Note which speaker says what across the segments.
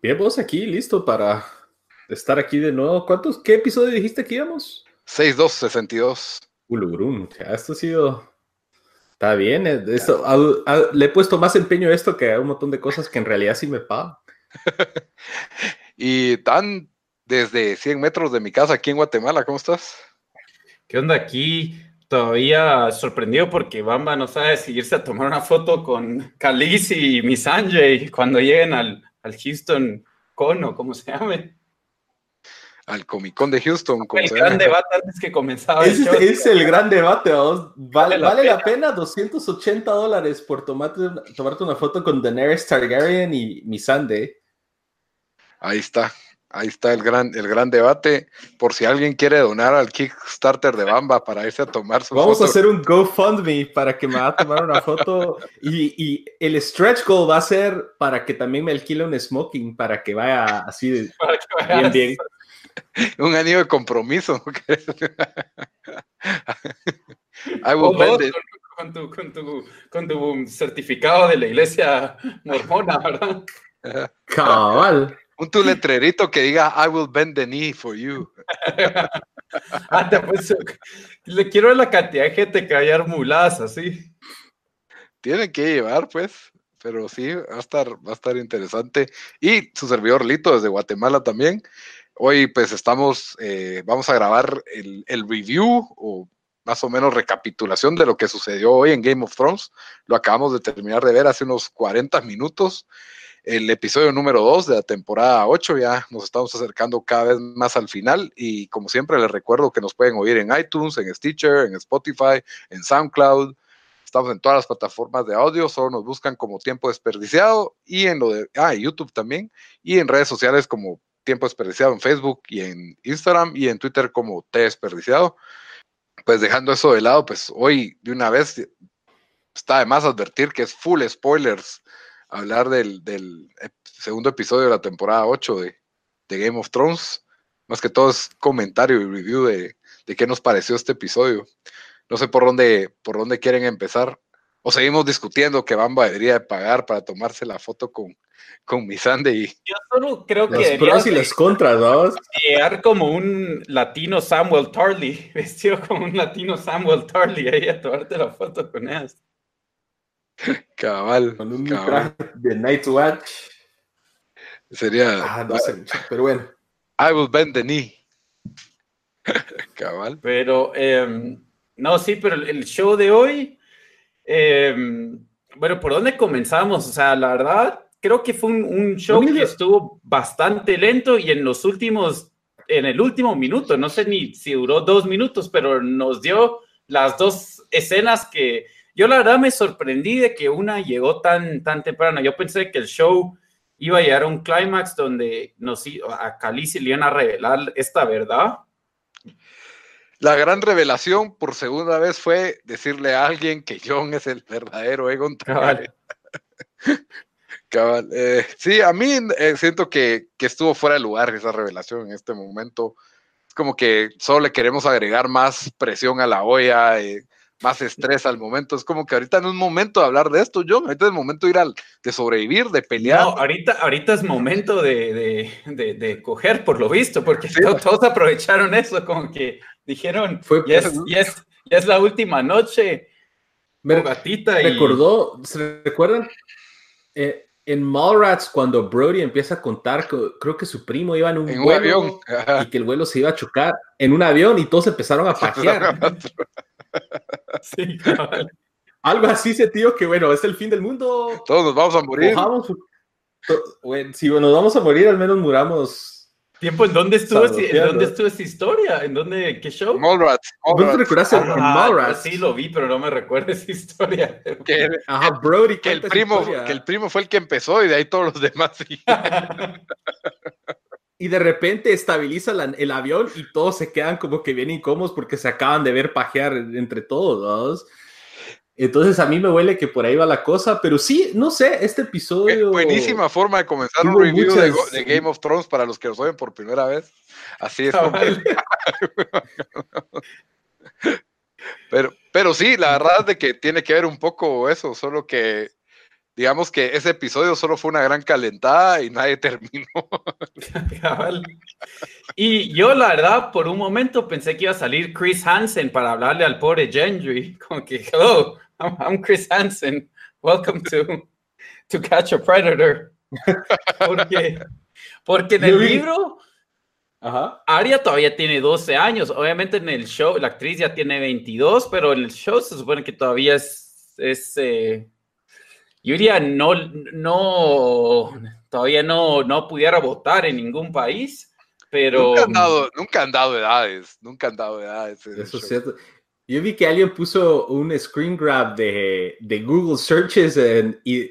Speaker 1: Bien, vos aquí, listo para estar aquí de nuevo. ¿Cuántos, qué episodio dijiste que íbamos?
Speaker 2: 6262.
Speaker 1: Ulugrun, esto ha sido... Está bien, eh, esto, le he puesto más empeño a esto que a un montón de cosas que en realidad sí me pagan.
Speaker 2: y tan desde 100 metros de mi casa aquí en Guatemala, ¿cómo estás?
Speaker 3: ¿Qué onda aquí? Todavía sorprendido porque Bamba no sabe si irse a tomar una foto con Khaleesi y Missandei cuando lleguen al, al Houston Cono, ¿cómo se llame?
Speaker 2: Al Comic Con de Houston.
Speaker 3: el gran debate antes que comenzaba
Speaker 1: el show. Es el gran debate, ¿Vale, vale, la, pena? 280 dólares por tomarte, tomarte una foto con Daenerys Targaryen y Missandei.
Speaker 2: Ahí está. Ahí está el gran, el gran debate. Por si alguien quiere donar al Kickstarter de Bamba para irse a tomar su
Speaker 1: Vamos a hacer un GoFundMe para que me va a tomar una foto. Y, y, el stretch goal va a ser para que también me alquile un smoking para que vaya así de, bien, bien.
Speaker 2: Un anillo de compromiso.
Speaker 3: Con, tu, con, tu, con tu certificado de la iglesia mormona, ¿verdad?
Speaker 1: Cabal.
Speaker 2: Un tu letrerito que diga I will bend the knee for you.
Speaker 3: ah, pues, le quiero la cantidad de gente que vaya muladas así.
Speaker 2: Tienen que llevar, pues, pero sí, va a estar, va a estar interesante. Y su servidor Lito desde Guatemala también. Hoy, pues, estamos, eh, vamos a grabar el, el review o más o menos recapitulación de lo que sucedió hoy en Game of Thrones. Lo acabamos de terminar de ver hace unos 40 minutos el episodio número 2 de la temporada 8. Ya nos estamos acercando cada vez más al final y como siempre les recuerdo que nos pueden oír en iTunes, en Stitcher, en Spotify, en SoundCloud. Estamos en todas las plataformas de audio, solo nos buscan como tiempo desperdiciado y en lo de ah, YouTube también y en redes sociales como tiempo desperdiciado en Facebook y en Instagram y en Twitter como T desperdiciado. Pues dejando eso de lado, pues hoy de una vez está de más advertir que es full spoilers hablar del, segundo episodio de la temporada 8 de, Game of Thrones. Más que todo es comentario y review de, qué nos pareció este episodio. No sé por dónde, por dónde quieren empezar. O seguimos discutiendo que Bamba debería de pagar para tomarse la foto con, con Misande y.
Speaker 3: Yo solo creo
Speaker 1: que. Los pros y los contras, ¿no?
Speaker 3: Llegar como un latino Samuel Tarly, vestido como un latino Samuel Tarly ahí a tomarte la foto con ellas.
Speaker 2: Cabal.
Speaker 1: Con un de Night Watch.
Speaker 2: Sería.
Speaker 1: Ah, no sé, pero bueno.
Speaker 2: I will bend the knee. Cabal.
Speaker 3: Pero, em, no, sí, pero el show de hoy. Em, bueno, ¿por dónde comenzamos? O sea, la verdad, creo que fue un, show que estuvo bastante lento y en los últimos, en el último minuto, no sé ni si duró dos minutos, pero nos dio las dos escenas que yo la verdad me sorprendí de que una llegó tan, tan temprano. Yo pensé que el show iba a llegar a un clímax donde nos, a Calici le iban a revelar esta verdad.
Speaker 2: La gran revelación por segunda vez fue decirle a alguien que John es el verdadero Egon Cabal. Cabal. Eh, sí, a mí eh, siento que, que, estuvo fuera de lugar esa revelación en este momento. Es como que solo le queremos agregar más presión a la olla. Eh, más estrés al momento. Es como que ahorita no es momento de hablar de esto, John. Ahorita es momento de ir al, de sobrevivir, de pelear. No,
Speaker 3: ahorita, ahorita es momento de, de, de, coger, por lo visto, porque todos, aprovecharon eso, como que dijeron, Fue, ya, es, ya, es, la última noche.
Speaker 1: Me
Speaker 3: gatita y...
Speaker 1: recordó, ¿se recuerdan? Eh, en Mallrats, cuando Brody empieza a contar, creo que su primo iba en un,
Speaker 2: En un
Speaker 1: vuelo
Speaker 2: avión. Ajá.
Speaker 1: y que el vuelo se iba a chocar en un avión y todos empezaron a pajear.
Speaker 3: Sí, cabal.
Speaker 1: Algo así sentido que, bueno, es el fin del mundo.
Speaker 2: Todos nos vamos a morir.
Speaker 1: To- bueno, si nos vamos a morir, al menos muramos.
Speaker 3: Tiempo, ¿en dónde estuvo, ese- en dónde estuvo esta historia? ¿En dónde? ¿Qué show?
Speaker 2: Mallrats.
Speaker 1: ¿Vos te
Speaker 2: Mallrats.
Speaker 1: en
Speaker 3: Ah,
Speaker 1: Mallrats?
Speaker 3: sí lo vi, pero no me recuerdo esa historia.
Speaker 2: Que,
Speaker 1: Ajá, Brody
Speaker 2: que el
Speaker 1: esa
Speaker 2: primo,
Speaker 1: historia.
Speaker 2: que el primo fue el que empezó y de ahí todos los demás.
Speaker 1: Y de repente estabiliza la- el avión y todos se quedan como que bien incómodos porque se acaban de ver pajear entre todos. Entonces a mí me huele que por ahí va la cosa, pero sí, no sé, este episodio...
Speaker 2: buenísima forma de comenzar un review de,
Speaker 1: muchas-
Speaker 2: Go- de Game of Thrones para los que nos oyen por primera vez. Así es como. Pero, pero sí, la verdad es de que tiene que ver un poco eso, solo que digamos que ese episodio solo fue una gran calentada y nadie terminó.
Speaker 3: Y yo, la verdad, por un momento pensé que iba a salir Chris Hansen para hablarle al pobre Gendry. Como que, hello, I'm, I'm Chris Hansen. Welcome to, to Catch a Predator. Porque, porque en el libro,
Speaker 1: Ajá.
Speaker 3: Arya todavía tiene 12 años. Obviamente en el show, la actriz ya tiene 22, pero en el show se supone que todavía es, es eh, yo diría, no, no, todavía no, no pudiera votar en ningún país, pero...
Speaker 2: Nunca han, dado, nunca han dado edades, nunca han dado edades.
Speaker 1: Eso es cierto. Yo vi que alguien puso un screen grab de, de Google Searches en- y,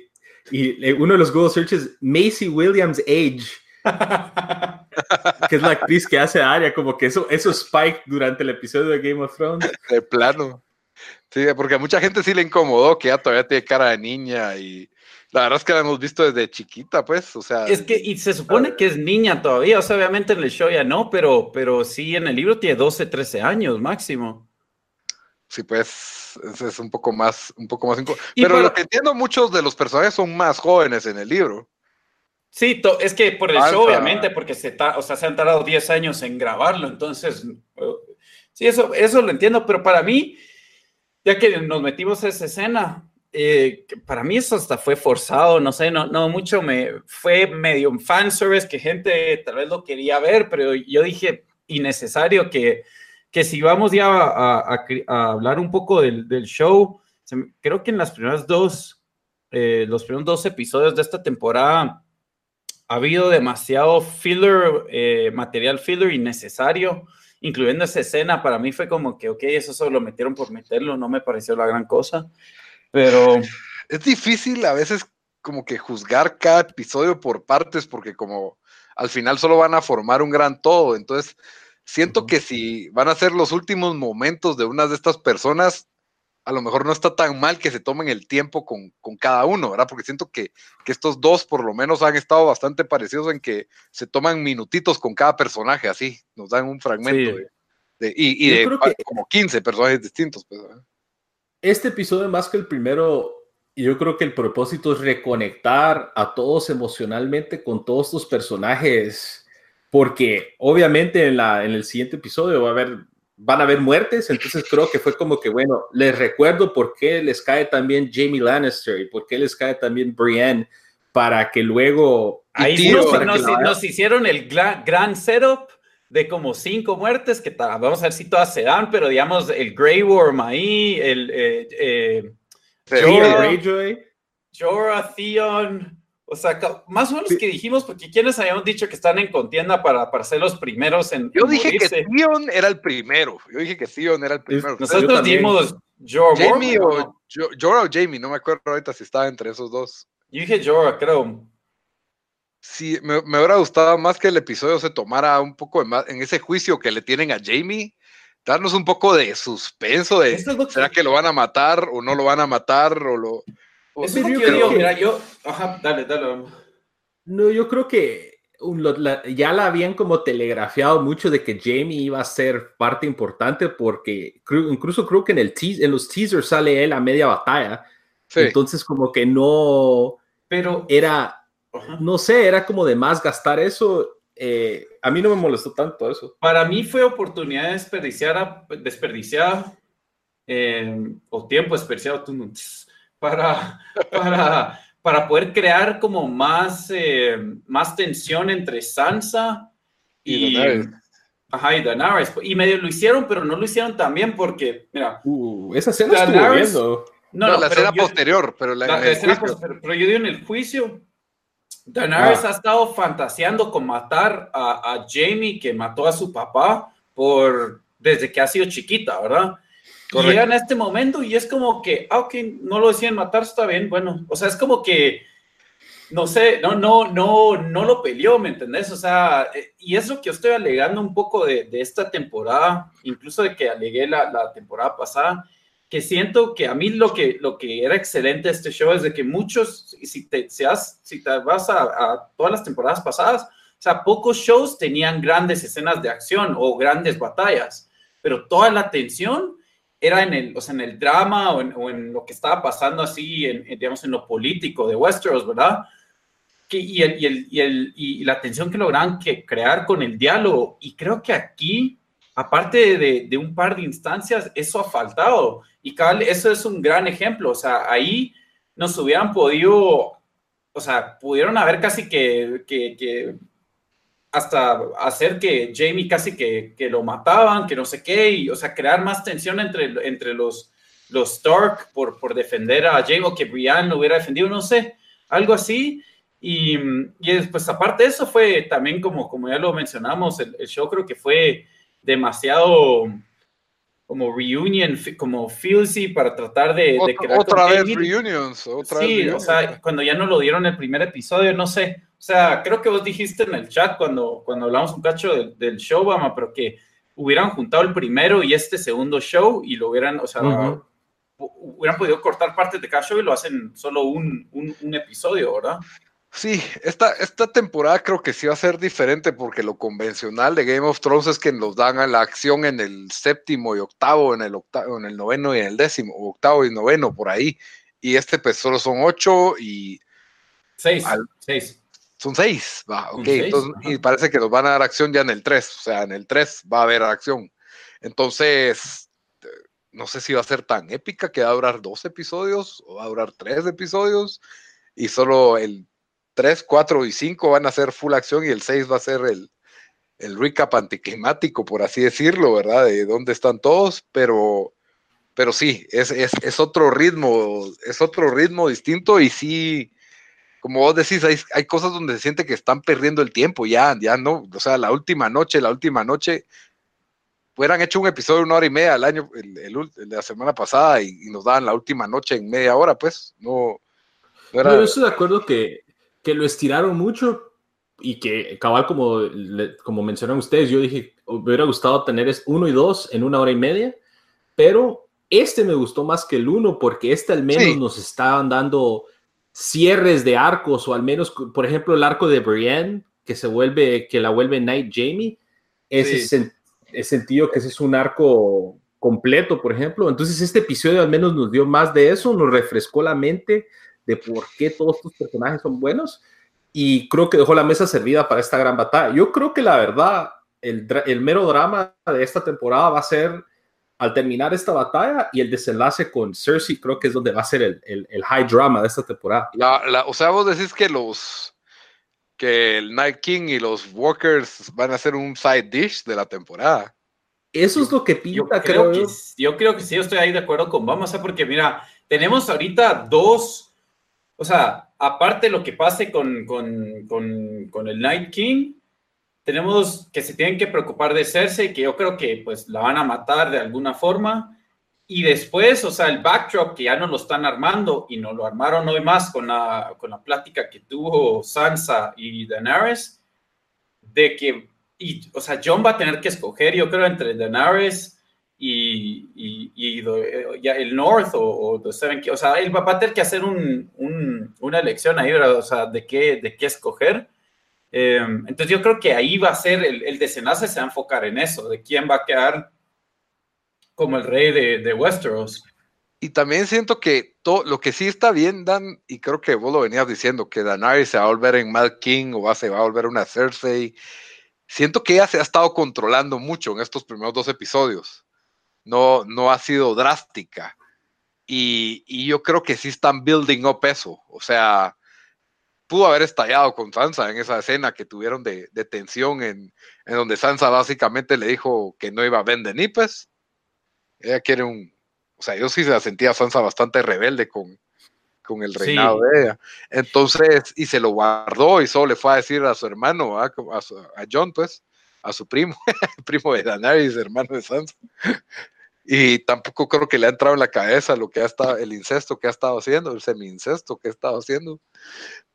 Speaker 1: y uno de los Google Searches, Macy Williams Age, que es la actriz que hace a Arya, como que eso, eso spike durante el episodio de Game of Thrones.
Speaker 2: De plano. Sí, porque a mucha gente sí le incomodó que ya todavía tiene cara de niña y la verdad es que la hemos visto desde chiquita, pues, o sea,
Speaker 3: Es que, y se supone que es niña todavía, o sea, obviamente en el show ya no, pero, pero sí en el libro tiene 12, 13 años máximo.
Speaker 2: sí, pues, es, es un poco más, un poco más Pero
Speaker 3: para-
Speaker 2: lo que entiendo, muchos de los personajes son más jóvenes en el libro.
Speaker 3: Sí, es que por el show, obviamente, porque se, ta- o sea, se han tardado 10 años en grabarlo, entonces, eh, sí, eso, eso lo entiendo, pero para mí, ya que nos metimos a esa escena, eh, para mí eso hasta fue forzado, no sé, no, no mucho, me fue medio un fanservice que gente tal vez lo quería ver, pero yo dije, innecesario que, que si vamos ya a, a- a hablar un poco del, del show, creo que en las primeras dos, eh, los primeros dos episodios de esta temporada, ha habido demasiado filler, eh, material filler innecesario, incluyendo esa escena. Para mí fue como que, ok, eso solo lo metieron por meterlo, no me pareció la gran cosa. Pero
Speaker 2: Es difícil a veces como que juzgar cada episodio por partes porque como al final solo van a formar un gran todo. Entonces, siento que si van a ser los últimos momentos de una de estas personas, a lo mejor no está tan mal que se tomen el tiempo con, con cada uno, ¿verdad? Porque siento que, que estos dos por lo menos han estado bastante parecidos en que se toman minutitos con cada personaje, así, nos dan un fragmento
Speaker 3: Sí.
Speaker 2: de, de- y, y
Speaker 1: Yo
Speaker 2: de
Speaker 1: que-
Speaker 2: como 15 personajes distintos. Pues, ¿verdad?
Speaker 1: Este episodio, más que el primero, yo creo que el propósito es reconectar a todos emocionalmente con todos estos personajes, porque obviamente en, la, en el siguiente episodio va a haber, van a haber muertes, entonces creo que fue como que, bueno, les recuerdo por qué les cae también Jamie Lannister y por qué les cae también Brienne, para que luego...
Speaker 3: ahí
Speaker 2: Tío,
Speaker 3: nos,
Speaker 1: para
Speaker 3: nos-
Speaker 1: que la-
Speaker 3: nos hicieron el gran, gran setup de como cinco muertes, que vamos a ver si todas se dan, pero digamos el Grey Worm ahí, el eh, eh, Jorah, Theon, o sea, más o menos
Speaker 1: Sí.
Speaker 3: que dijimos, porque quienes habíamos dicho que están en contienda para, para ser los primeros en
Speaker 2: Yo
Speaker 3: en
Speaker 2: dije que? Theon era el primero. Yo dije que Theon era el primero.
Speaker 3: Nosotros dimos Jorah
Speaker 2: Jamie o Jo- Jorah o Jamie, no me acuerdo ahorita si estaba entre esos dos.
Speaker 3: Yo dije Jorah, creo.
Speaker 2: Sí, me, me hubiera gustado más que el episodio se tomara un poco más en ese juicio que le tienen a Jamie, darnos un poco de suspenso de
Speaker 3: es que-
Speaker 2: ¿será que lo van a matar o no lo van a matar o lo
Speaker 3: Eso es lo
Speaker 1: yo
Speaker 3: que yo digo,
Speaker 1: que-
Speaker 3: mira, yo, ajá, dale, dale.
Speaker 1: No, yo creo que un- lo- la- ya la habían como telegrafiado mucho de que Jamie iba a ser parte importante porque creo- incluso creo que en, el en los teasers sale él a media batalla.
Speaker 2: Sí.
Speaker 1: Entonces como que no
Speaker 3: Pero,
Speaker 1: era,
Speaker 3: ajá.
Speaker 1: no sé, era como de más gastar eso. Eh, a mí no me molestó tanto eso.
Speaker 3: para mí fue oportunidad desperdiciada, desperdiciada eh, o tiempo especial para, para, para poder crear como más, eh, más tensión entre Sansa y, y Ajá, y Daenerys. Y medio lo hicieron, pero no lo hicieron también porque, mira.
Speaker 1: Uh, esa escena estuvo viendo.
Speaker 2: No, no, la escena posterior, pero la,
Speaker 3: la escena posterior, pero yo digo en el juicio. Daenerys ah. ha estado fantaseando con matar a, a, Jamie, que mató a su papá, por desde que ha sido chiquita, ¿verdad? Y llega en este momento y es como que, ah, ok, no lo decían matar, está bien, bueno, o sea, es como que no sé, no, no, no, no lo peleó, ¿me entendés? O sea, eh, y es lo que yo estoy alegando un poco de, de esta temporada, incluso de que alegué la, la, temporada pasada, que siento que a mí lo que, lo que era excelente de este show es de que muchos, si te, seas, si te vas a, a, todas las temporadas pasadas, o sea, pocos shows tenían grandes escenas de acción o grandes batallas, pero toda la atención era en el, o sea, en el drama o en, o en lo que estaba pasando así, en, digamos, en lo político de Westeros, ¿verdad? y, el, y, el, y, el, y, la tensión que lograron que crear con el diálogo. Y creo que aquí, aparte de, de un par de instancias, eso ha faltado. Y cabal, eso es un gran ejemplo. O sea, ahí nos hubieran podido, o sea, pudieron haber casi que, que, que hasta hacer que Jamie casi que, que, lo mataban, que no sé qué, y, o sea, crear más tensión entre, entre los, los Stark por, por defender a Jamie o que Brian lo hubiera defendido, no sé, algo así. Y, y pues aparte de eso fue también como, como ya lo mencionamos, el, el show creo que fue demasiado como reunion, como feelsy para tratar de,
Speaker 2: de crear otra vez reunions, otra
Speaker 3: sí,
Speaker 2: vez
Speaker 3: o sea, cuando ya no lo dieron el primer episodio, no sé, o sea, creo que vos dijiste en el chat cuando, cuando hablamos un cacho del, del show, Bama, pero que hubieran juntado el primero y este segundo show y lo hubieran, o sea, uh -huh. hubieran podido cortar partes de cada show y lo hacen solo un, un, un episodio, ¿verdad?
Speaker 2: Sí, esta, esta temporada creo que sí va a ser diferente porque lo convencional de Game of Thrones es que nos dan a la acción en el séptimo y octavo, en el octavo, en el noveno y en el décimo, octavo y noveno, por ahí. Y este pues solo son ocho y...
Speaker 3: Seis, al, seis.
Speaker 2: Son seis, va, ok. Seis, entonces, y parece que nos van a dar acción ya en el tres, o sea, en el tres va a haber acción. Entonces, no sé si va a ser tan épica que va a durar dos episodios o va a durar tres episodios y solo el 3, 4 y 5 van a ser full acción y el 6 va a ser el, el recap anticlimático, por así decirlo, ¿verdad? De dónde están todos, pero, pero sí, es, es, es otro ritmo, es otro ritmo distinto y sí, como vos decís, hay, hay, cosas donde se siente que están perdiendo el tiempo, ya, ya no, o sea, la última noche, la última noche, hubieran hecho un episodio de una hora y media al año, el, el, la semana pasada y, y, nos daban la última noche en media hora, pues, no.
Speaker 1: no era... Yo estoy de acuerdo que que lo estiraron mucho y que cabal como, como mencionan ustedes, yo dije, me hubiera gustado tener uno y dos en una hora y media, pero este me gustó más que el uno porque este al menos sí. nos estaban dando cierres de arcos o al menos, por ejemplo, el arco de Brienne que se vuelve, que la vuelve Night Jamie, ese sí. sen sentido que ese es un arco completo, por ejemplo. Entonces este episodio al menos nos dio más de eso, nos refrescó la mente de por qué todos estos personajes son buenos y creo que dejó la mesa servida para esta gran batalla. Yo creo que la verdad, el, el mero drama de esta temporada va a ser al terminar esta batalla y el desenlace con Cersei, creo que es donde va a ser el, el, el high drama de esta temporada.
Speaker 2: La, la, o sea, vos decís que los que el Night King y los Walkers van a ser un side dish de la temporada.
Speaker 1: Eso es lo que pinta,
Speaker 3: yo creo. creo que, yo creo que sí, yo estoy ahí de acuerdo con Vamos, a porque mira, tenemos ahorita dos o sea, aparte de lo que pase con, con, con, con, el Night King, tenemos que se tienen que preocupar de Cersei, que yo creo que pues la van a matar de alguna forma. Y después, o sea, el backdrop que ya no lo están armando y no lo armaron hoy más con la, con la plática que tuvo Sansa y Daenerys, de que, y, o sea, John va a tener que escoger, yo creo, entre Daenerys y, y, y the, ya el North o, o the Seven, o sea, él va a tener que hacer un, un, una elección ahí. O sea, de qué, de qué escoger. Eh, entonces yo creo que ahí va a ser el, el, desenlace, se va a enfocar en eso, de quién va a quedar como el rey de, de Westeros.
Speaker 2: Y también siento que todo, lo que sí está bien, Dan, y creo que vos lo venías diciendo, que Daenerys se va a volver en Mad King o va, se va a volver una Cersei. Siento que ella se ha estado controlando mucho en estos primeros dos episodios no, no ha sido drástica. Y, y, yo creo que sí están building up eso. O sea, pudo haber estallado con Sansa en esa escena que tuvieron de, de tensión en, en, donde Sansa básicamente le dijo que no iba a vender nipes. Ella quiere un... O sea, yo sí se la sentía Sansa bastante rebelde con, con el reinado sí. de ella. Entonces, y se lo guardó y solo le fue a decir a su hermano, a, a John, pues, a su primo, primo de Daenerys, hermano de Sansa. Y tampoco creo que le ha entrado en la cabeza lo que ha estado, el incesto que ha estado haciendo, el semi-incesto que ha estado haciendo.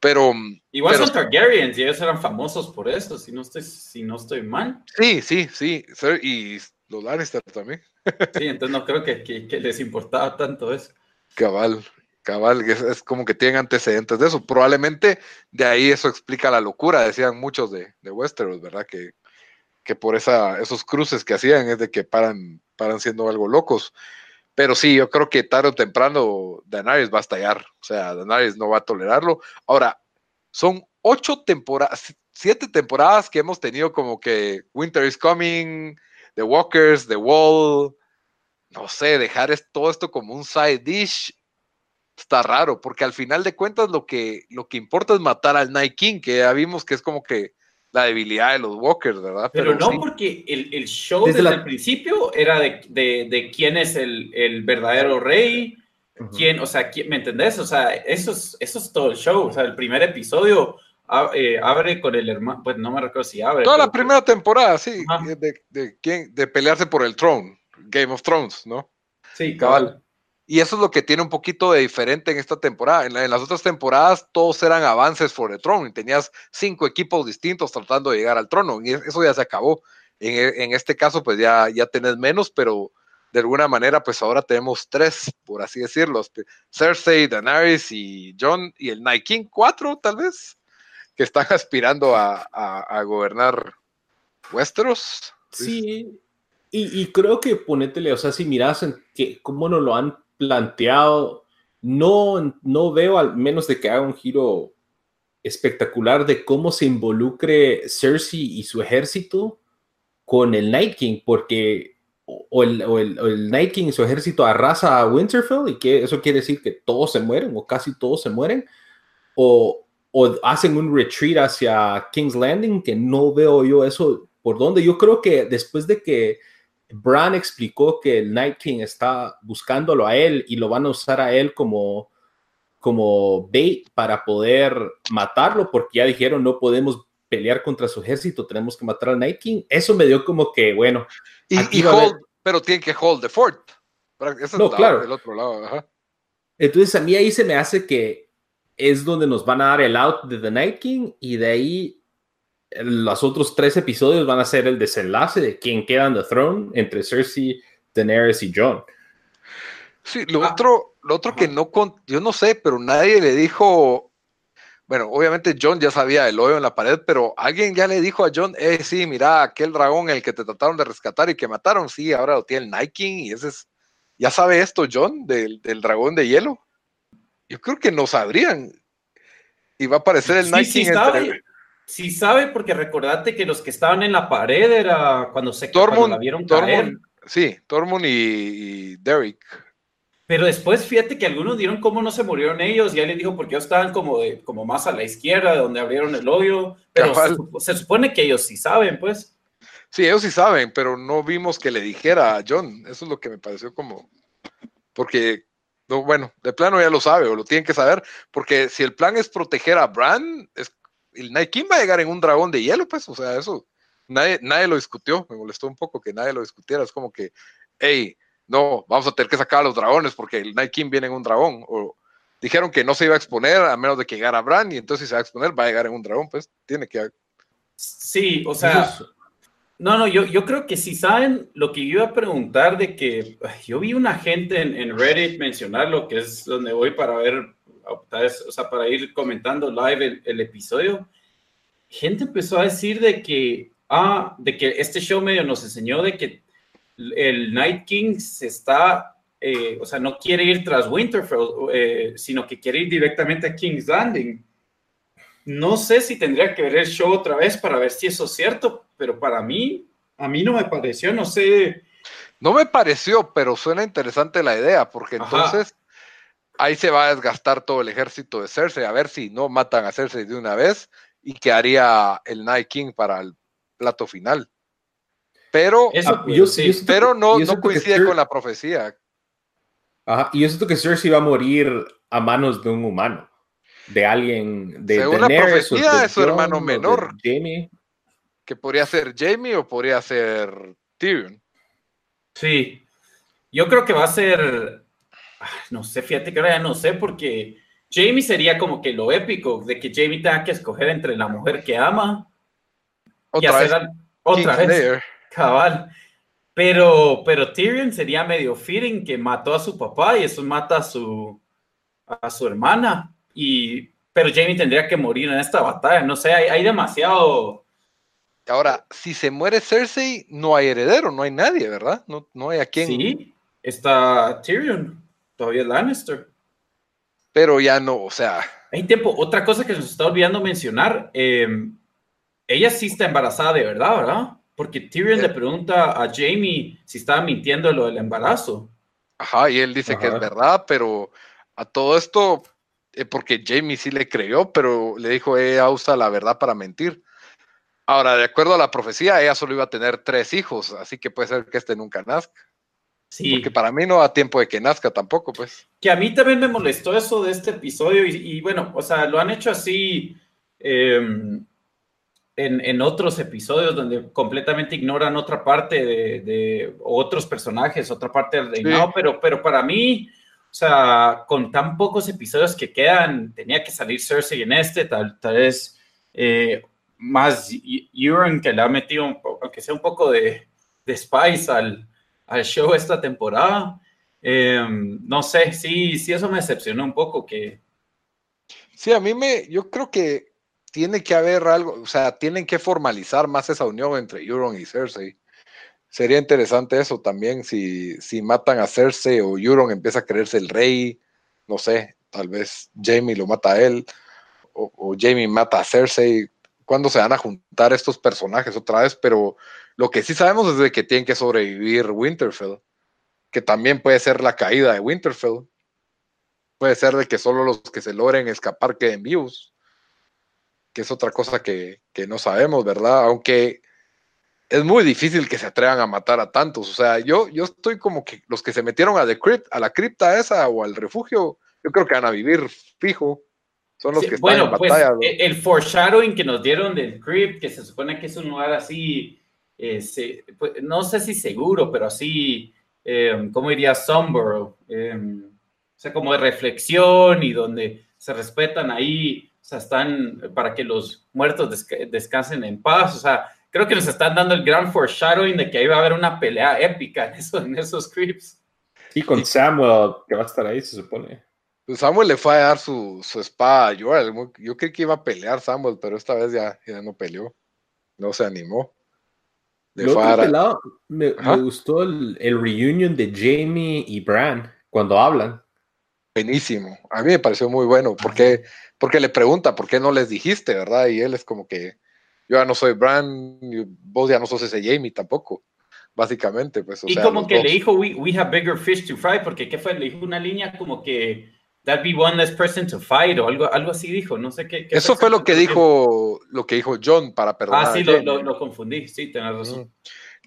Speaker 2: Pero.
Speaker 3: Igual
Speaker 2: pero,
Speaker 3: son Targaryens y ellos eran famosos por esto, si no estoy, si no estoy mal.
Speaker 2: Sí, sí, sí. Y los Lannister también.
Speaker 3: Sí, entonces no creo que, que, que les importaba tanto eso.
Speaker 2: Cabal, cabal, es, es, como que tienen antecedentes de eso. Probablemente de ahí eso explica la locura, decían muchos de, de Westeros, ¿verdad? Que, que por esa, esos cruces que hacían es de que paran, paran siendo algo locos. Pero sí, yo creo que tarde o temprano Daenerys va a estallar. O sea, Daenerys no va a tolerarlo. Ahora, son ocho temporadas, siete temporadas que hemos tenido como que Winter is Coming, The Walkers, The Wall. No sé, dejar todo esto como un side dish está raro, porque al final de cuentas lo que, lo que importa es matar al Night King, que ya vimos que es como que la debilidad de los Walkers, ¿verdad?
Speaker 3: Pero, Pero no, sí. porque el, el show desde, desde la... el principio era de, de, de, quién es el, el verdadero rey, uh -huh. quién, o sea, quién, ¿me entendés? O sea, eso es, eso es todo el show. O sea, el primer episodio eh, abre con el hermano, pues no me recuerdo si abre.
Speaker 2: Toda pero... la primera temporada, sí, de, de, quién, de pelearse por el trono, Game of Thrones, ¿no?
Speaker 3: Sí, cabal.
Speaker 2: Y eso es lo que tiene un poquito de diferente en esta temporada. En, la, en, las otras temporadas todos eran avances for the throne y tenías cinco equipos distintos tratando de llegar al trono y eso ya se acabó. En, en, este caso pues ya, ya tenés menos, pero de alguna manera pues ahora tenemos tres, por así decirlo. Cersei, Daenerys y John y el Night cuatro tal vez, que están aspirando a, gobernar Westeros.
Speaker 1: Sí, y, creo que ponétele, o sea, si miras en que cómo nos lo han planteado, no, no veo al menos de que haga un giro espectacular de cómo se involucre Cersei y su ejército con el Night King, porque o el, o el, Night King y su ejército arrasa a Winterfell y que eso quiere decir que todos se mueren o casi todos se mueren, o, o hacen un retreat hacia King's Landing, que no veo yo eso por dónde. Yo creo que después de que Bran explicó que el Night King está buscándolo a él y lo van a usar a él como, como bait para poder matarlo, porque ya dijeron no podemos pelear contra su ejército, tenemos que matar al Night King. Eso me dio como que, bueno.
Speaker 2: Y, y hold, pero tiene que hold the fort.
Speaker 1: No, es claro. otro lado. Ajá. Entonces a mí ahí se me hace que es donde nos van a dar el out de The Night King y de ahí los otros tres episodios van a ser el desenlace de quién queda en The Throne entre Cersei, Daenerys y John.
Speaker 2: Sí, lo ah. otro, lo otro que no, yo no sé, pero nadie le dijo, bueno, obviamente John ya sabía el hoyo en la pared, pero alguien ya le dijo a John, eh, sí, mira, aquel dragón el que te trataron de rescatar y que mataron, sí, ahora lo tiene el Night King y ese es, ya sabe esto John del, del dragón de hielo. Yo creo que no sabrían. Y va a aparecer el
Speaker 3: sí,
Speaker 2: Night
Speaker 3: sí
Speaker 2: entre,
Speaker 3: Sí sabe, porque recordate que los que estaban en la pared era cuando se
Speaker 2: Tormund,
Speaker 3: cuando la vieron caer.
Speaker 2: Sí, Tormund y, y, Derek.
Speaker 3: Pero después fíjate que algunos dieron cómo no se murieron ellos, ya les dijo porque ellos estaban como, de, como más a la izquierda, de donde abrieron el hoyo, pero se, se, supone que ellos sí saben, pues.
Speaker 2: Sí, ellos sí saben, pero no vimos que le dijera a John, eso es lo que me pareció como, porque, no, bueno, de plano ya lo sabe o lo tienen que saber, porque si el plan es proteger a Bran, es el Night King va a llegar en un dragón de hielo, pues, o sea, eso nadie, nadie lo discutió, me molestó un poco que nadie lo discutiera, es como que, hey, no, vamos a tener que sacar a los dragones porque el Night King viene en un dragón, o dijeron que no se iba a exponer a menos de que llegara Bran, y entonces si se va a exponer va a llegar en un dragón, pues, tiene que...
Speaker 3: Sí, o sea... No, no, yo, yo creo que si saben lo que yo iba a preguntar de que yo vi una gente en, en Reddit mencionar lo que es donde voy para ver o sea, para ir comentando live el, el, episodio, gente empezó a decir de que, ah, de que este show medio nos enseñó de que el Night King se está, eh, o sea, no quiere ir tras Winterfell, eh, sino que quiere ir directamente a King's Landing. No sé si tendría que ver el show otra vez para ver si eso es cierto, pero para mí, a mí no me pareció, no sé
Speaker 2: No me pareció, pero suena interesante la idea, porque entonces ahí se va a desgastar todo el ejército de Cersei, a ver si no matan a Cersei de una vez y que haría el Night King para el plato final. Pero, ah, pero no, no coincide con la profecía.
Speaker 1: Ajá, y yo siento que Cersei va a morir a manos de un humano, de alguien de
Speaker 2: Según la profecía, es su hermano menor. Jamie. Que podría ser Jamie o podría ser Tyrion.
Speaker 3: Sí, yo creo que va a ser, no sé, fíjate que ahora ya no sé, porque Jamie sería como que lo épico de que Jamie tenga que escoger entre la mujer que ama
Speaker 2: otra y hacer
Speaker 3: vez, otra vez cabal. Pero, pero Tyrion sería medio feeling que mató a su papá y eso mata a su, a su hermana. Y, pero Jamie tendría que morir en esta batalla. No sé, hay, hay demasiado.
Speaker 2: Ahora, si se muere Cersei, no hay heredero, no hay nadie, ¿verdad? No, no hay a quien.
Speaker 3: Sí, está Tyrion, todavía Lannister.
Speaker 2: Pero ya no, o sea.
Speaker 3: Hay tiempo. Otra cosa que nos está olvidando mencionar. Em, ella sí está embarazada de verdad, ¿verdad? Porque Tyrion le pregunta a Jamie si estaba mintiendo lo del embarazo.
Speaker 2: Ajá, y él dice que es verdad, pero a todo esto, eh, porque Jamie sí le creyó, pero le dijo, ella usa la verdad para mentir. Ahora, de acuerdo a la profecía, ella solo iba a tener tres hijos, así que puede ser que este nunca nazca. Sí. Porque para mí no da tiempo de que nazca tampoco, pues.
Speaker 3: Que a mí también me molestó eso de este episodio y, bueno, o sea, lo han hecho así em, en, otros episodios donde completamente ignoran otra parte de, otros personajes, otra parte del reinado, pero, pero para mí, o sea, con tan pocos episodios que quedan, tenía que salir Cersei en este, tal, tal vez eh, más Euron que le ha metido, aunque sea un poco de, de spice al al show esta temporada. Em, no sé, sí, sí, eso me decepcionó un poco que...
Speaker 2: Sí, a mí me, yo creo que tiene que haber algo, o sea, tienen que formalizar más esa unión entre Euron y Cersei. Sería interesante eso también, si, si matan a Cersei o Euron empieza a creerse el rey, no sé, tal vez Jamie lo mata a él, o, o Jamie mata a Cersei, cuándo se van a juntar estos personajes otra vez, pero lo que sí sabemos es de que tienen que sobrevivir Winterfell, que también puede ser la caída de Winterfell. Puede ser de que solo los que se logren escapar queden vivos, que es otra cosa que, no sabemos, ¿verdad? Aunque es muy difícil que se atrevan a matar a tantos. O sea, yo, yo estoy como que los que se metieron a, the crypt, a la cripta esa o al refugio, yo creo que van a vivir fijo. Son los que están bueno, en pues, batalla.
Speaker 3: Pues, el foreshadowing que nos dieron del crypt, que se supone que es un lugar así eh, pues, no sé si seguro, pero así, eh, ¿cómo diría Somborough? Eh, o sea, como de reflexión y donde se respetan ahí, o sea, están para que los muertos descansen en paz, o sea, creo que nos están dando el gran foreshadowing de que ahí va a haber una pelea épica en, eso, en esos scripts.
Speaker 1: Y con Samuel, que va a estar ahí, se supone.
Speaker 2: Pues Samuel le fue a dar su, su espada a Joel. Yo creí que iba a pelear Samuel, pero esta vez ya, ya no peleó. No se animó
Speaker 1: me, gustó el, el, reunion de Jamie y Bran cuando hablan.
Speaker 2: Buenísimo. A mí me pareció muy bueno porque, porque le pregunta por qué no les dijiste, ¿verdad? Y él es como que yo ya no soy Bran, vos ya no sos ese Jamie tampoco. Básicamente, pues.
Speaker 3: y como que le dijo, we, we, have bigger fish to fry, porque ¿qué fue? Le dijo una línea como que that be one less person to fight o algo, algo así dijo, no sé qué.
Speaker 2: Eso fue lo que dijo, lo que dijo John para perdonar.
Speaker 3: Ah, sí, lo, lo, confundí, sí, tenés razón.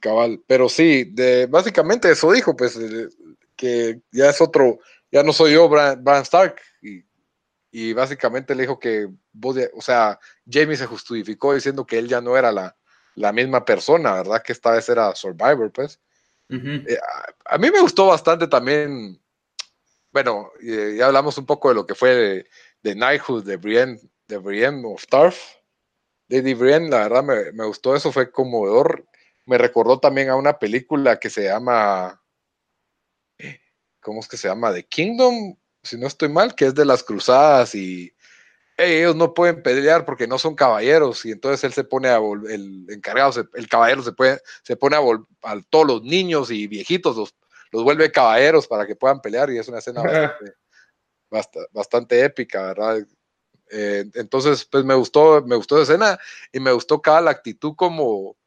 Speaker 2: cabal, pero sí, de, básicamente eso dijo, pues, que ya es otro, ya no soy yo, Bran, Stark, y, y, básicamente le dijo que, o sea, Jamie se justificó diciendo que él ya no era la, la misma persona, ¿verdad? Que esta vez era Survivor, pues. Eh, a, a mí me gustó bastante también bueno, ya hablamos un poco de lo que fue de, de Knighthood de Brienne, de Brienne of Tarth. Lady Brienne, la verdad me, gustó eso, fue conmovedor. Me recordó también a una película que se llama, ¿cómo es que se llama? The Kingdom, si no estoy mal, que es de las cruzadas y ellos no pueden pelear porque no son caballeros y entonces él se pone a el encargado, el caballero se, puede, se pone a, a todos los niños y viejitos, los, los vuelve caballeros para que puedan pelear y es una escena bastante, épica, ¿verdad? Eh, entonces, pues me gustó, me gustó esa escena y me gustó cada la actitud como,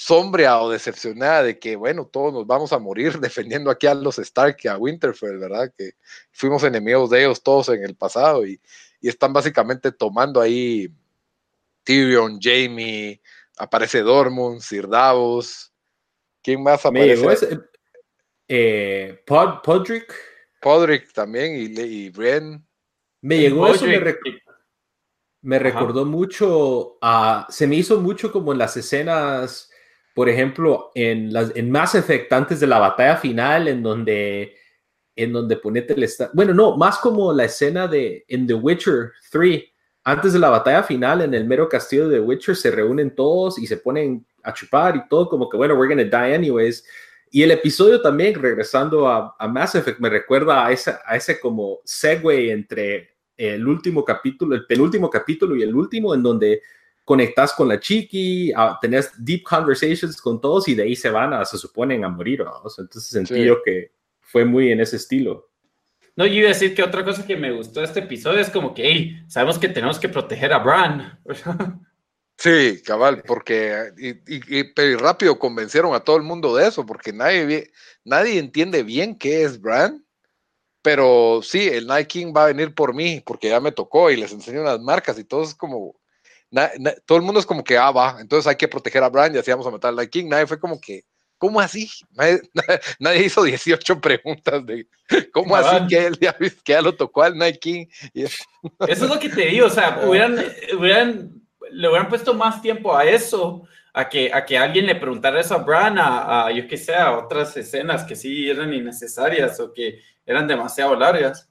Speaker 2: sombria o decepcionada de que, bueno, todos nos vamos a morir defendiendo aquí a los Stark y a Winterfell, ¿verdad? Que fuimos enemigos de ellos todos en el pasado y, y están básicamente tomando ahí Tyrion, Jamie, aparece Dormund, Sir Davos. ¿Quién más aparece?
Speaker 1: Eh, Pod, Podrick.
Speaker 2: Podrick también y, y Brienne.
Speaker 1: Me llegó eso, me, recordó mucho, a, se me hizo mucho como en las escenas, por ejemplo, en, las, en Mass Effect antes de la batalla final, en donde, en donde ponete el... Bueno, no, más como la escena de en The Witcher 3, antes de la batalla final en el mero castillo de Witcher, se reúnen todos y se ponen a chupar y todo, como que, bueno, we're gonna die anyways. Y el episodio también, regresando a, a Mass Effect, me recuerda a, esa, a ese como segue entre el último capítulo, el penúltimo capítulo y el último, en donde conectas con la chiqui, tenés deep conversations con todos y de ahí se van a, se suponen a morir. entonces sentí yo que fue muy en ese estilo.
Speaker 3: No, yo iba a decir que otra cosa que me gustó de este episodio es como que, hey, sabemos que tenemos que proteger a Bran.
Speaker 2: Sí, cabal, porque y, y, rápido convencieron a todo el mundo de eso, porque nadie, nadie entiende bien qué es Brand, pero sí, el Night King va a venir por mí, porque ya me tocó y les enseño las marcas y todo es como, todo el mundo es como que, ah, va, entonces hay que proteger a Brand y así vamos a matar al Night King, nadie fue como que, ¿cómo así? Nadie, hizo 18 preguntas de, ¿cómo así que él ya, que ya lo tocó al Night King?
Speaker 3: Eso es lo que te digo, o sea, hubieran, hubieran le hubieran puesto más tiempo a eso, a que, a que alguien le preguntara eso a Bran, a, yo que sé, a otras escenas que sí eran innecesarias o que eran demasiado largas.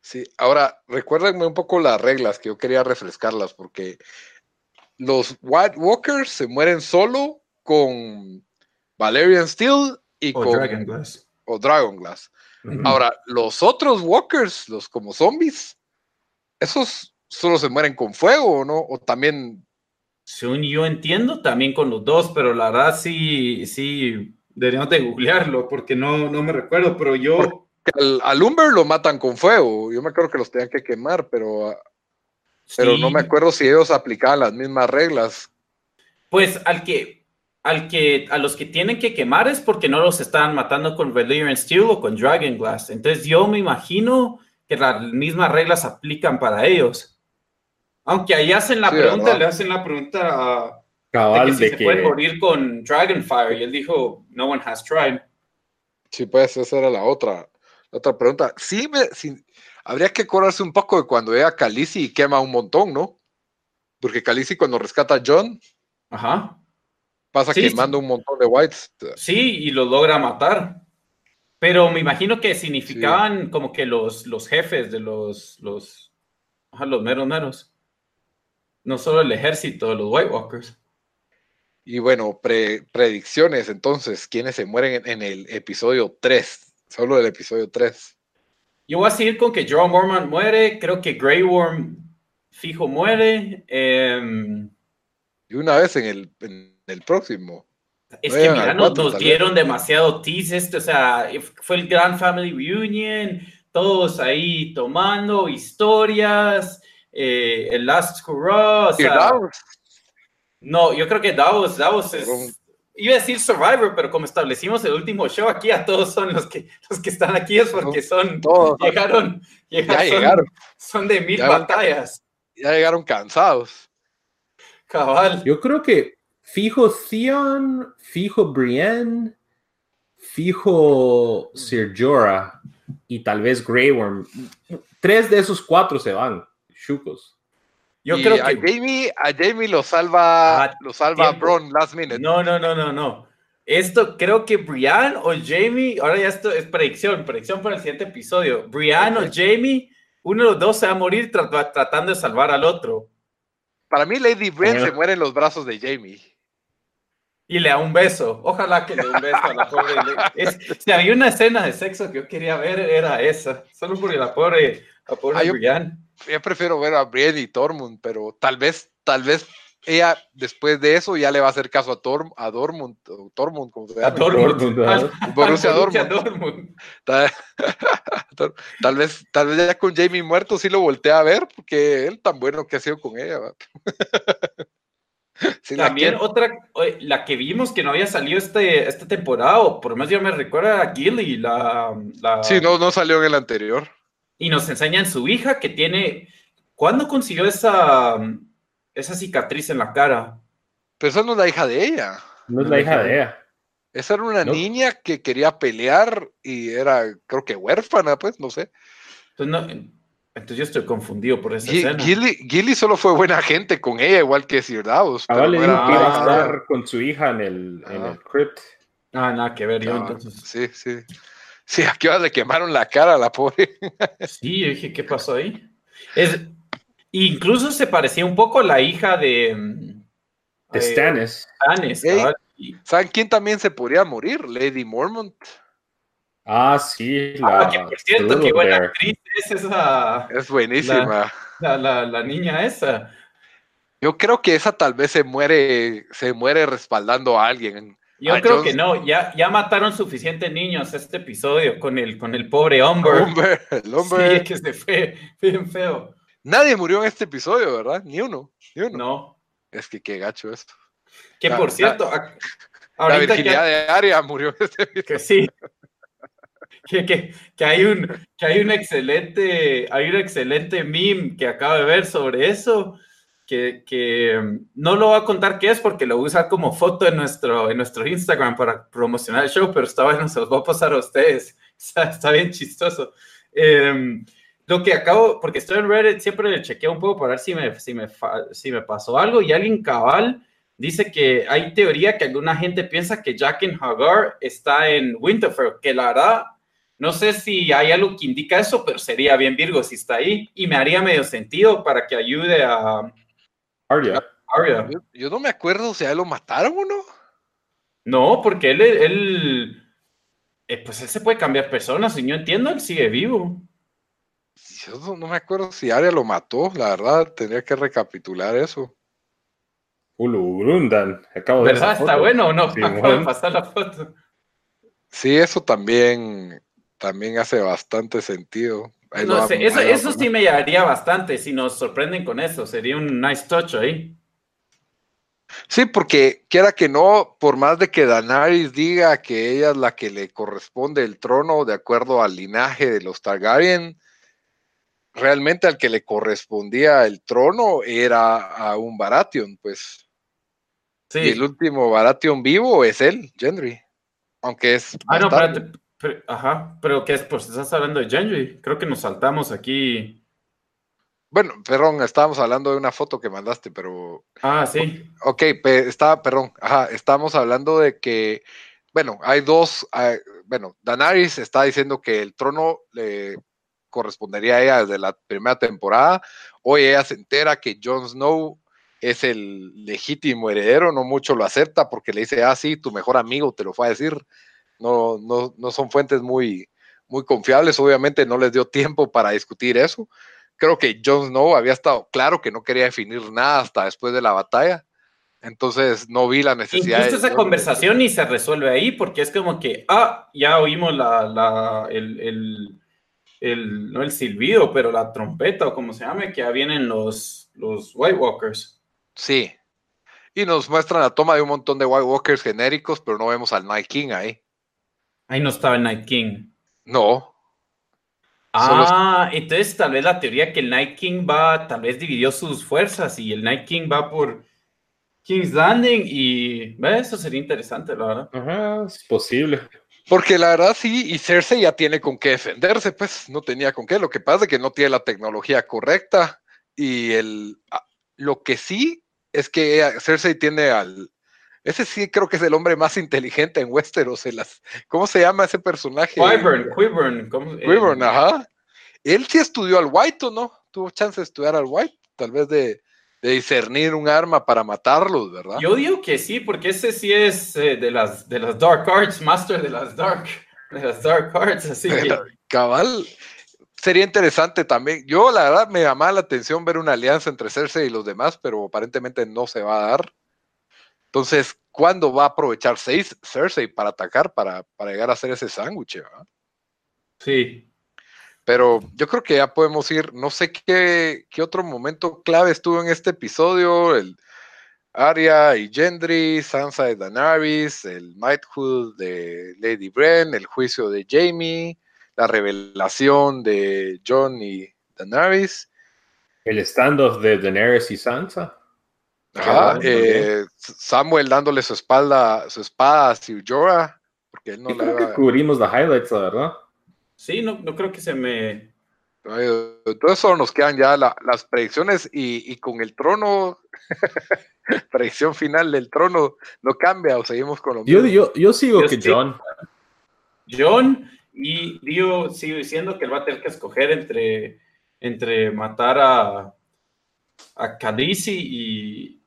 Speaker 2: Sí, ahora recuérdenme un poco las reglas que yo quería refrescarlas porque los White Walkers se mueren solo con Valerian Steel y
Speaker 3: o
Speaker 2: con
Speaker 3: Dragon Glass.
Speaker 2: o Dragon Glass. Ahora, los otros Walkers, los como zombies, esos solo se mueren con fuego, ¿o no? O también.
Speaker 3: Según yo entiendo, también con los dos, pero la verdad sí, sí, deberíamos de googlearlo porque no, no me recuerdo, pero yo.
Speaker 2: Al, al, Umber lo matan con fuego. Yo me acuerdo que los tenían que quemar, pero. Ah, pero no me acuerdo si ellos aplicaban las mismas reglas.
Speaker 3: Pues al que, al que, a los que tienen que quemar es porque no los están matando con Valyrian Steel o con Dragon Glass. Entonces yo me imagino que las mismas reglas aplican para ellos. Aunque ahí hacen la pregunta, le hacen la pregunta
Speaker 1: Cabal,
Speaker 3: de que si se puede morir con Dragonfire y él dijo, no one has tried.
Speaker 2: Sí, pues esa era la otra, otra pregunta. Sí, me, habría que acordarse un poco de cuando ve a Khaleesi y quema un montón, ¿no? Porque Khaleesi cuando rescata a John,
Speaker 3: Ajá.
Speaker 2: pasa quemando un montón de whites.
Speaker 3: Sí, y lo logra matar. Pero me imagino que significaban como que los, los jefes de los, los, los meros meros no solo el ejército de los White Walkers.
Speaker 2: Y bueno, predicciones entonces, ¿quiénes se mueren en, el episodio 3? Solo el episodio 3.
Speaker 3: Yo voy a seguir con que John Mormont muere, creo que Grey Worm fijo muere. Em,
Speaker 2: y una vez en el, el próximo.
Speaker 3: Es que mira, nos, dieron demasiado tease este, o sea, fue el gran family reunion, todos ahí tomando historias, eh, el Last Hurrah. no, yo creo que Davos, Davos es. Iba a decir Survivor, pero como establecimos el último show aquí, a todos son los que, los que están aquí es porque son. llegaron, llegaron, Son, de mil batallas.
Speaker 2: Ya llegaron cansados.
Speaker 3: Cabal.
Speaker 1: Yo creo que fijo Theon, fijo Brienne, fijo Sir Jorah y tal vez Grey Worm. Tres de esos cuatro se van chucos.
Speaker 2: Yo creo que a Jamie, a Jamie lo salva, ah, lo salva Bron last minute.
Speaker 3: No, no, no, no, no. Esto creo que Brian o Jamie, ahora ya esto es predicción, predicción para el siguiente episodio. Brian o Jamie, uno de los dos se va a morir tratando de salvar al otro.
Speaker 2: Para mí, Lady Brian se muere en los brazos de Jamie.
Speaker 3: Y le da un beso. Ojalá que le dé un beso a la pobre. si había una escena de sexo que yo quería ver, era esa. Solo porque la pobre, la pobre ah, Brian
Speaker 2: yo prefiero ver a Brienne y Tormund, pero tal vez, tal vez ella después de eso ya le va a hacer caso a, Tor, a Dortmund, o Tormund, como se llama.
Speaker 3: A Dortmund.
Speaker 2: Borussia Dortmund. Tal, tal, vez, tal vez ya con Jamie muerto sí lo voltea a ver, porque él tan bueno que ha sido con ella.
Speaker 3: También otra, la que vimos que no había salido este, esta temporada, o por lo menos yo me recuerda a Gilly, la, la...
Speaker 2: Sí, no, no salió en el anterior.
Speaker 3: Y nos enseñan su hija que tiene... ¿Cuándo consiguió esa, esa cicatriz en la cara?
Speaker 2: Pero esa no es la hija de ella.
Speaker 1: No es la hija de ella.
Speaker 2: Esa era una niña que quería pelear y era, creo que huérfana, pues, no sé.
Speaker 3: Entonces, no, entonces yo estoy confundido por esa escena.
Speaker 2: Gilly, solo fue buena gente con ella, igual que Sir Davos.
Speaker 1: Ah, le dijo que iba a estar con su hija en el, en el crypt.
Speaker 3: Ah, nada que ver, yo entonces.
Speaker 2: Sí, sí. Sí, aquí le quemaron la cara a la pobre.
Speaker 3: sí, yo dije, ¿qué pasó ahí? Es, incluso se parecía un poco a la hija de...
Speaker 1: Mm, de Stannis.
Speaker 3: Stannis,
Speaker 2: ¿Saben quién también se podría morir? Lady Mormont.
Speaker 1: Ah, sí.
Speaker 3: La ah, que por cierto, qué buena actriz es esa.
Speaker 2: Es buenísima.
Speaker 3: La, niña esa.
Speaker 2: Yo creo que esa tal vez se muere, se muere respaldando a alguien.
Speaker 3: Yo creo que no, ya, ya mataron suficientes niños este episodio con el, con el pobre hombre.
Speaker 2: el hombre.
Speaker 3: Sí, que se fue bien feo.
Speaker 2: Nadie murió en este episodio, ¿verdad? Ni uno, ni uno.
Speaker 3: No.
Speaker 2: Es que qué gacho esto.
Speaker 3: Que por cierto,
Speaker 2: la, virginidad de Aria murió en este episodio.
Speaker 3: Que sí que, que, hay un, que hay un excelente, hay un excelente meme que acabo de ver sobre eso, que, que mm, no lo voy a contar qué es porque lo voy a usar como foto en nuestro, en nuestro Instagram para promocionar el show, pero está bueno, se los voy a pasar a ustedes. Está, bien chistoso. Em, lo que acabo, porque estoy en Reddit, siempre le chequeo un poco para ver si me, si me, si me pasó algo y alguien cabal dice que hay teoría que alguna gente piensa que Jaqen Hagar está en Winterfell, que la verdad no sé si hay algo que indica eso, pero sería bien Virgo si está ahí y me haría medio sentido para que ayude a
Speaker 1: Arya.
Speaker 2: Yo, no me acuerdo si a él lo mataron o no.
Speaker 3: No, porque él, él eh, pues él se puede cambiar personas y yo entiendo, él sigue vivo.
Speaker 2: Yo no, me acuerdo si Arya lo mató, la verdad, tendría que recapitular eso.
Speaker 1: Ulu Brundan, acabo de
Speaker 3: ¿Verdad? ¿Está bueno o no? Acabo pasar la foto.
Speaker 2: Sí, eso también también hace bastante sentido.
Speaker 3: No sé, eso, eso sí me llevaría bastante si nos sorprenden con eso. Sería un nice touch ahí.
Speaker 2: Sí, porque quiera que no, por más de que Danaris diga que ella es la que le corresponde el trono de acuerdo al linaje de los Targaryen, realmente al que le correspondía el trono era a un Baratheon, pues. Sí. Y el último Baratheon vivo es él, Gendry. Aunque es.
Speaker 3: Ah, no, ajá, pero ¿qué es? Pues estás hablando de Genji. Creo que nos saltamos aquí.
Speaker 2: Bueno, perdón, estábamos hablando de una foto que mandaste, pero.
Speaker 3: Ah, sí.
Speaker 2: Ok, está, perdón, ajá, estamos hablando de que, bueno, hay dos, bueno, Danaris está diciendo que el trono le correspondería a ella desde la primera temporada. Hoy ella se entera que Jon Snow es el legítimo heredero, no mucho lo acepta porque le dice, ah, sí, tu mejor amigo te lo fue a decir no, no, no son fuentes muy, muy confiables, obviamente no les dio tiempo para discutir eso. Creo que Jon Snow había estado claro que no quería definir nada hasta después de la batalla. Entonces no vi la necesidad.
Speaker 3: Incluso esa conversación y se resuelve ahí porque es como que, ah, ya oímos la, la el, el, el, no el silbido, pero la trompeta o como se llame, que ya vienen los, los White Walkers.
Speaker 2: Sí. Y nos muestran la toma de un montón de White Walkers genéricos, pero no vemos al Night King ahí.
Speaker 3: Ahí no estaba el Night King.
Speaker 2: No.
Speaker 3: Ah, entonces tal vez la teoría que el Night King va, tal vez dividió sus fuerzas y el Night King va por King's Landing y eso sería interesante, la verdad.
Speaker 1: Ajá, es posible.
Speaker 2: Porque la verdad sí, y Cersei ya tiene con qué defenderse, pues no tenía con qué. Lo que pasa es que no tiene la tecnología correcta y el, ah, lo que sí es que Cersei tiene al, ese sí creo que es el hombre más inteligente en Westeros. las, ¿Cómo se llama ese personaje?
Speaker 3: Quivern, Quivern.
Speaker 2: Quivern, ajá. Él sí estudió al White, ¿o no? Tuvo chance de estudiar al White, tal vez de, discernir un arma para matarlos, ¿verdad?
Speaker 3: Yo digo que sí, porque ese sí es eh, de, las, de las Dark Arts, Master de las Dark, de las Dark Arts, así que...
Speaker 2: Cabal, sería interesante también. Yo, la verdad, me llamaba la atención ver una alianza entre Cersei y los demás, pero aparentemente no se va a dar. Entonces, ¿cuándo va a aprovechar seis Cersei para atacar, para, llegar a hacer ese sándwich?
Speaker 3: Sí.
Speaker 2: Pero yo creo que ya podemos ir, no sé qué, qué otro momento clave estuvo en este episodio. El, Arya y Gendry, Sansa de Daenerys, el Knighthood de Lady Bren, el juicio de Jamie, la revelación de John y Daenerys.
Speaker 1: El standoff de Daenerys y Sansa.
Speaker 2: Eh, Samuel dándole su espalda, su espada a Sir Jorah, porque él no
Speaker 1: la que cubrimos los highlights, verdad.
Speaker 3: Sí, no, no creo que se me.
Speaker 2: Todo eso nos quedan ya las predicciones y, con el trono, predicción final del trono, no cambia o seguimos con lo
Speaker 1: mismo. Yo, yo, sigo que John.
Speaker 3: John, y yo sigo diciendo que él va a tener que escoger entre, entre matar a, a Khaleesi y,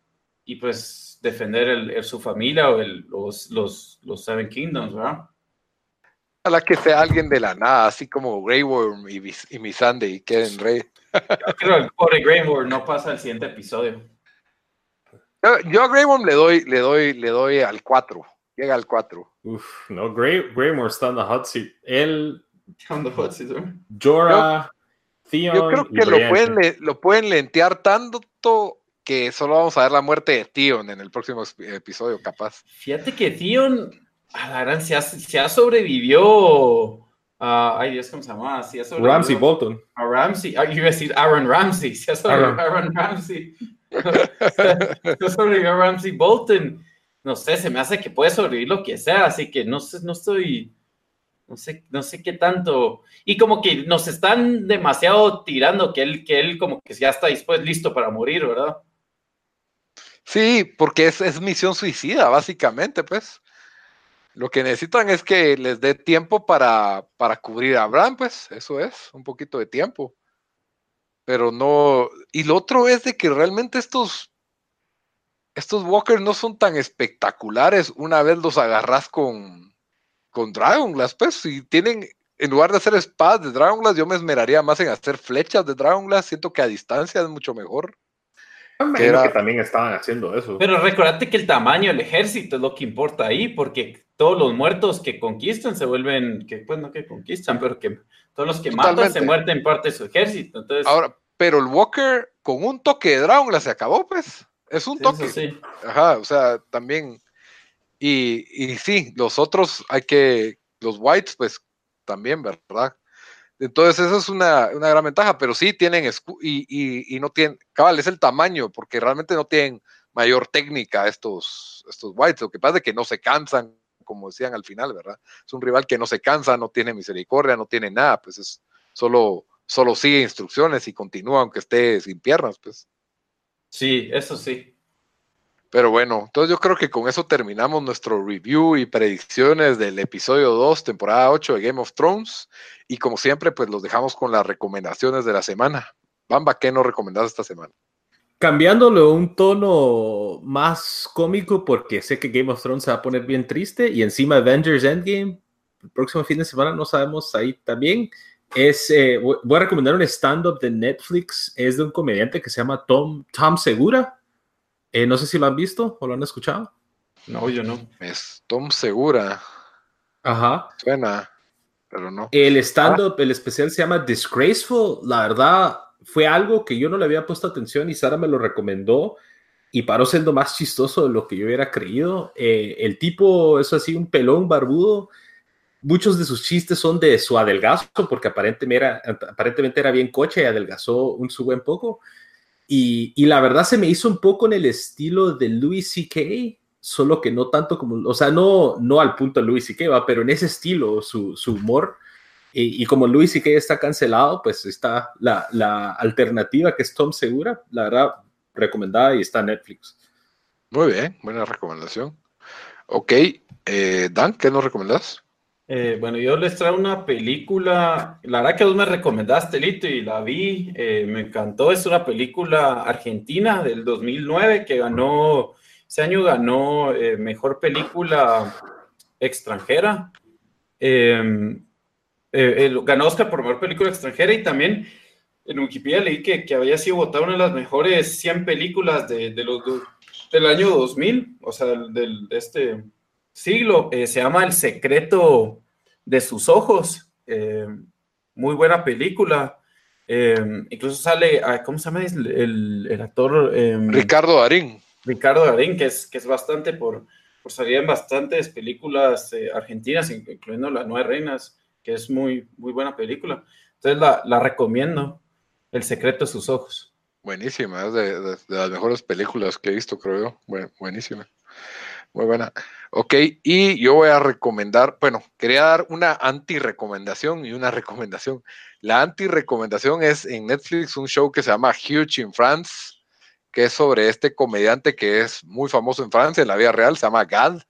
Speaker 3: y pues defender el, su familia o el, los, los, los, Seven Kingdoms, ¿verdad?
Speaker 2: Ojalá que sea alguien de la nada, así como Grey Worm y, y Missandei y queden rey.
Speaker 3: Yo creo que el pobre Grey Worm no pasa al siguiente episodio.
Speaker 2: Yo, a Grey Worm le doy, le doy, le doy al 4. Llega al 4.
Speaker 1: Uf, no, Grey, Grey Worm está en la hot seat. Él.
Speaker 3: On the hot seat,
Speaker 1: Jorah, Theon.
Speaker 2: Yo creo que lo pueden, lo pueden lentear tanto que solo vamos a ver la muerte de Theon en el próximo episodio, capaz.
Speaker 3: Fíjate que Theon, a la gran, se ha, se sobrevivió a. ay, Dios, ¿cómo se llama?
Speaker 1: Ramsey Bolton.
Speaker 3: A Ramsey, ah, iba a decir Aaron Ramsey, se ha sobrevivido a Aaron Ramsey. se ha sobrevivido a Ramsey Bolton. No sé, se me hace que puede sobrevivir lo que sea, así que no sé, no estoy. No sé, no sé qué tanto. Y como que nos están demasiado tirando que él, que él como que ya está dispuesto, listo para morir, ¿verdad?
Speaker 2: Sí, porque es, misión suicida, básicamente, pues. Lo que necesitan es que les dé tiempo para, para cubrir a Abraham, pues, eso es, un poquito de tiempo. Pero no. Y lo otro es de que realmente estos. Estos walkers no son tan espectaculares una vez los agarras con, con Dragonglass, pues, si tienen, en lugar de hacer espadas de Dragonglass, yo me esmeraría más en hacer flechas de Dragonglass, siento que a distancia es mucho mejor.
Speaker 1: Que, que, también estaban haciendo eso.
Speaker 3: Pero recordate que el tamaño del ejército es lo que importa ahí, porque todos los muertos que conquistan se vuelven, que pues no que conquistan, pero que todos los que matan se muerten en parte de su ejército. Entonces,
Speaker 2: Ahora, pero el Walker con un toque de Dragon se acabó, pues. Es un toque. Sí. Ajá, o sea, también. Y, y sí, los otros hay que, los whites, pues también, ¿verdad? Entonces, esa es una, gran ventaja, pero sí tienen y, y, no tienen, cabal, es el tamaño, porque realmente no tienen mayor técnica estos, estos Whites. Lo que pasa es que no se cansan, como decían al final, ¿verdad? Es un rival que no se cansa, no tiene misericordia, no tiene nada, pues es solo, solo sigue instrucciones y continúa aunque esté sin piernas, pues.
Speaker 3: Sí, eso sí.
Speaker 2: Pero bueno, entonces yo creo que con eso terminamos nuestro review y predicciones del episodio 2, temporada 8 de Game of Thrones. Y como siempre, pues los dejamos con las recomendaciones de la semana. Bamba, ¿qué nos recomendás esta semana?
Speaker 1: Cambiándolo a un tono más cómico, porque sé que Game of Thrones se va a poner bien triste. Y encima Avengers Endgame, el próximo fin de semana, no sabemos ahí también. Es, eh, voy a recomendar un stand-up de Netflix. Es de un comediante que se llama Tom, Tom Segura eh, no sé si lo han visto o lo han escuchado.
Speaker 3: No, yo no.
Speaker 2: Es Tom Segura.
Speaker 1: Ajá.
Speaker 2: Suena, pero no.
Speaker 1: El stand-up, el especial se llama Disgraceful. La verdad, fue algo que yo no le había puesto atención y Sara me lo recomendó y paró siendo más chistoso de lo que yo hubiera creído. Eh, el tipo es así, un pelón barbudo. Muchos de sus chistes son de su adelgazo, porque aparentemente era, aparentemente era bien coche y adelgazó un su buen poco. Y, la verdad se me hizo un poco en el estilo de Louis C.K., solo que no tanto como, o sea, no, no al punto de Louis C.K., va, pero en ese estilo, su, humor. Y, como Louis C.K. está cancelado, pues está la, alternativa que es Tom Segura, la verdad, recomendada y está Netflix.
Speaker 2: Muy bien, buena recomendación. Ok, eh, Dan, ¿qué nos recomendás?
Speaker 3: Eh, bueno, yo les traigo una película, la verdad que vos me recomendaste, Lito, y la vi, eh, me encantó, es una película argentina del 2009 que ganó, ese año ganó eh, Mejor Película Extranjera, em, ganó Oscar por Mejor Película Extranjera y también en Wikipedia leí que, había sido votada una de las mejores 100 películas de, del año 2000, o sea, del, de este siglo. se llama El secreto de sus ojos. Eh, muy buena película. Eh, incluso sale, ¿cómo se llama el, actor?
Speaker 2: Em, Ricardo Darín.
Speaker 3: Ricardo Darín, que es, que es bastante por, por salir en bastantes películas eh, argentinas, incluyendo La Nueve Reinas, que es muy, muy buena película. Entonces la, la recomiendo, El secreto de sus ojos.
Speaker 2: Buenísima, es de, las mejores películas que he visto, creo yo. buenísima. Muy buena. Ok, y yo voy a recomendar, bueno, quería dar una anti-recomendación y una recomendación. La anti-recomendación es en Netflix un show que se llama Huge in France, que es sobre este comediante que es muy famoso en Francia, en la vida real, se llama Gad.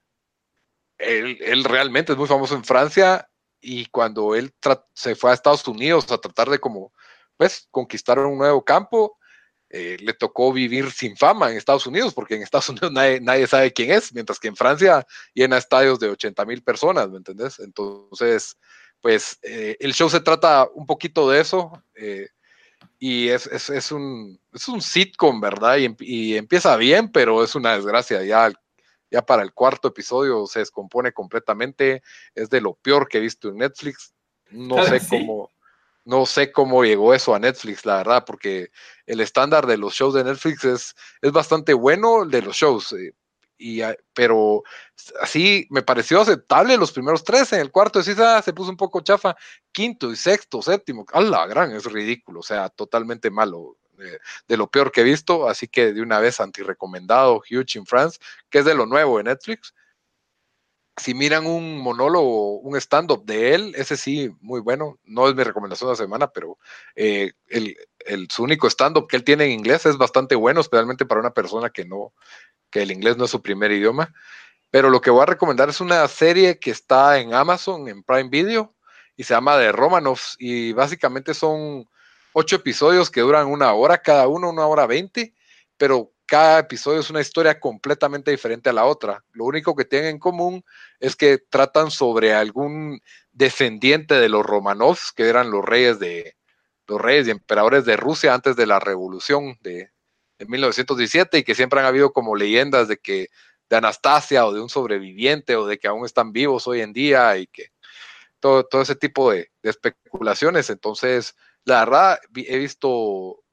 Speaker 2: Él, él realmente es muy famoso en Francia y cuando él se fue a Estados Unidos a tratar de como, pues, conquistar un nuevo campo, eh, le tocó vivir sin fama en Estados Unidos, porque en Estados Unidos nadie, sabe quién es, mientras que en Francia llena estadios de 80 mil personas, ¿me entendés? Entonces, pues eh, el show se trata un poquito de eso, eh, y es, un, es un sitcom, ¿verdad? Y, y, empieza bien, pero es una desgracia, ya, ya para el cuarto episodio se descompone completamente, es de lo peor que he visto en Netflix, no sé cómo no sé cómo llegó eso a Netflix, la verdad, porque el estándar de los shows de Netflix es, es bastante bueno de los shows, eh, y, pero así me pareció aceptable los primeros tres, en el cuarto sí ah, se puso un poco chafa, quinto y sexto, séptimo, a la gran, es ridículo, o sea, totalmente malo. De, de lo peor que he visto, así que de una vez anti-recomendado Huge in France, que es de lo nuevo de Netflix, si miran un monólogo, un stand-up de él, ese sí, muy bueno. No es mi recomendación de la semana, pero eh, el, su único stand-up que él tiene en inglés es bastante bueno, especialmente para una persona que no, que el inglés no es su primer idioma. Pero lo que voy a recomendar es una serie que está en Amazon, en Prime Video, y se llama The Romanovs, y básicamente son ocho episodios que duran una hora cada uno, una hora veinte, pero cada episodio es una historia completamente diferente a la otra. Lo único que tienen en común es que tratan sobre algún descendiente de los Romanovs, que eran los reyes de los reyes y emperadores de Rusia antes de la revolución de, 1917 y que siempre han habido como leyendas de que de Anastasia o de un sobreviviente o de que aún están vivos hoy en día y que todo, todo ese tipo de, de especulaciones. Entonces, la verdad, he visto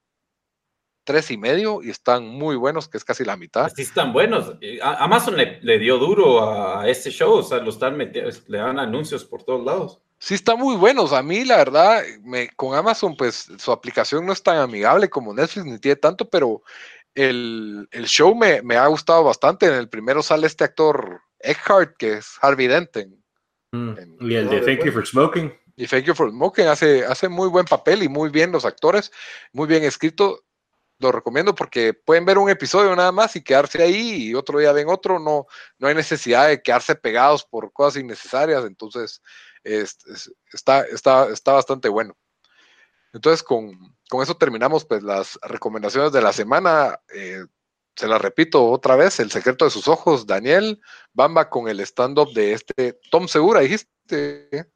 Speaker 2: tres y medio y están muy buenos, que es casi la mitad.
Speaker 3: Sí, están buenos. Amazon le, dio duro a este show, o sea, lo están metiendo, le dan anuncios por todos lados.
Speaker 2: Sí, están muy buenos. A mí, la verdad, me, con Amazon, pues su aplicación no es tan amigable como Netflix, ni tiene tanto, pero el, show me, ha gustado bastante. En el primero sale este actor Eckhart, que es Harvey Dent.
Speaker 1: Mm, y el de Thank You for Smoking.
Speaker 2: Y Thank You for Smoking hace, hace muy buen papel y muy bien los actores, muy bien escrito lo recomiendo porque pueden ver un episodio nada más y quedarse ahí y otro día ven otro, no, no hay necesidad de quedarse pegados por cosas innecesarias, entonces está, está, está bastante bueno. Entonces con, eso terminamos pues las recomendaciones de la semana. Eh, se las repito otra vez, El secreto de sus ojos, Daniel, Bamba con el stand-up de este Tom Segura, dijiste.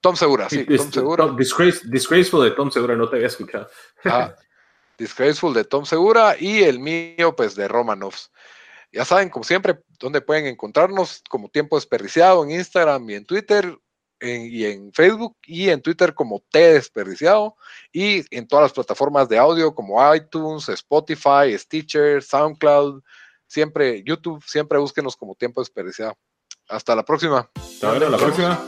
Speaker 2: Tom Segura, sí, Tom Segura.
Speaker 1: disgraceful de Tom Segura, no te había escuchado.
Speaker 2: Ah, Disgraceful de Tom Segura y el mío, pues de Romanovs. Ya saben, como siempre, dónde pueden encontrarnos como Tiempo Desperdiciado en Instagram y en Twitter y en Facebook y en Twitter como T Desperdiciado y en todas las plataformas de audio como iTunes, Spotify, Stitcher, SoundCloud, siempre YouTube, siempre búsquenos como Tiempo Desperdiciado. Hasta la próxima.
Speaker 1: Hasta la próxima.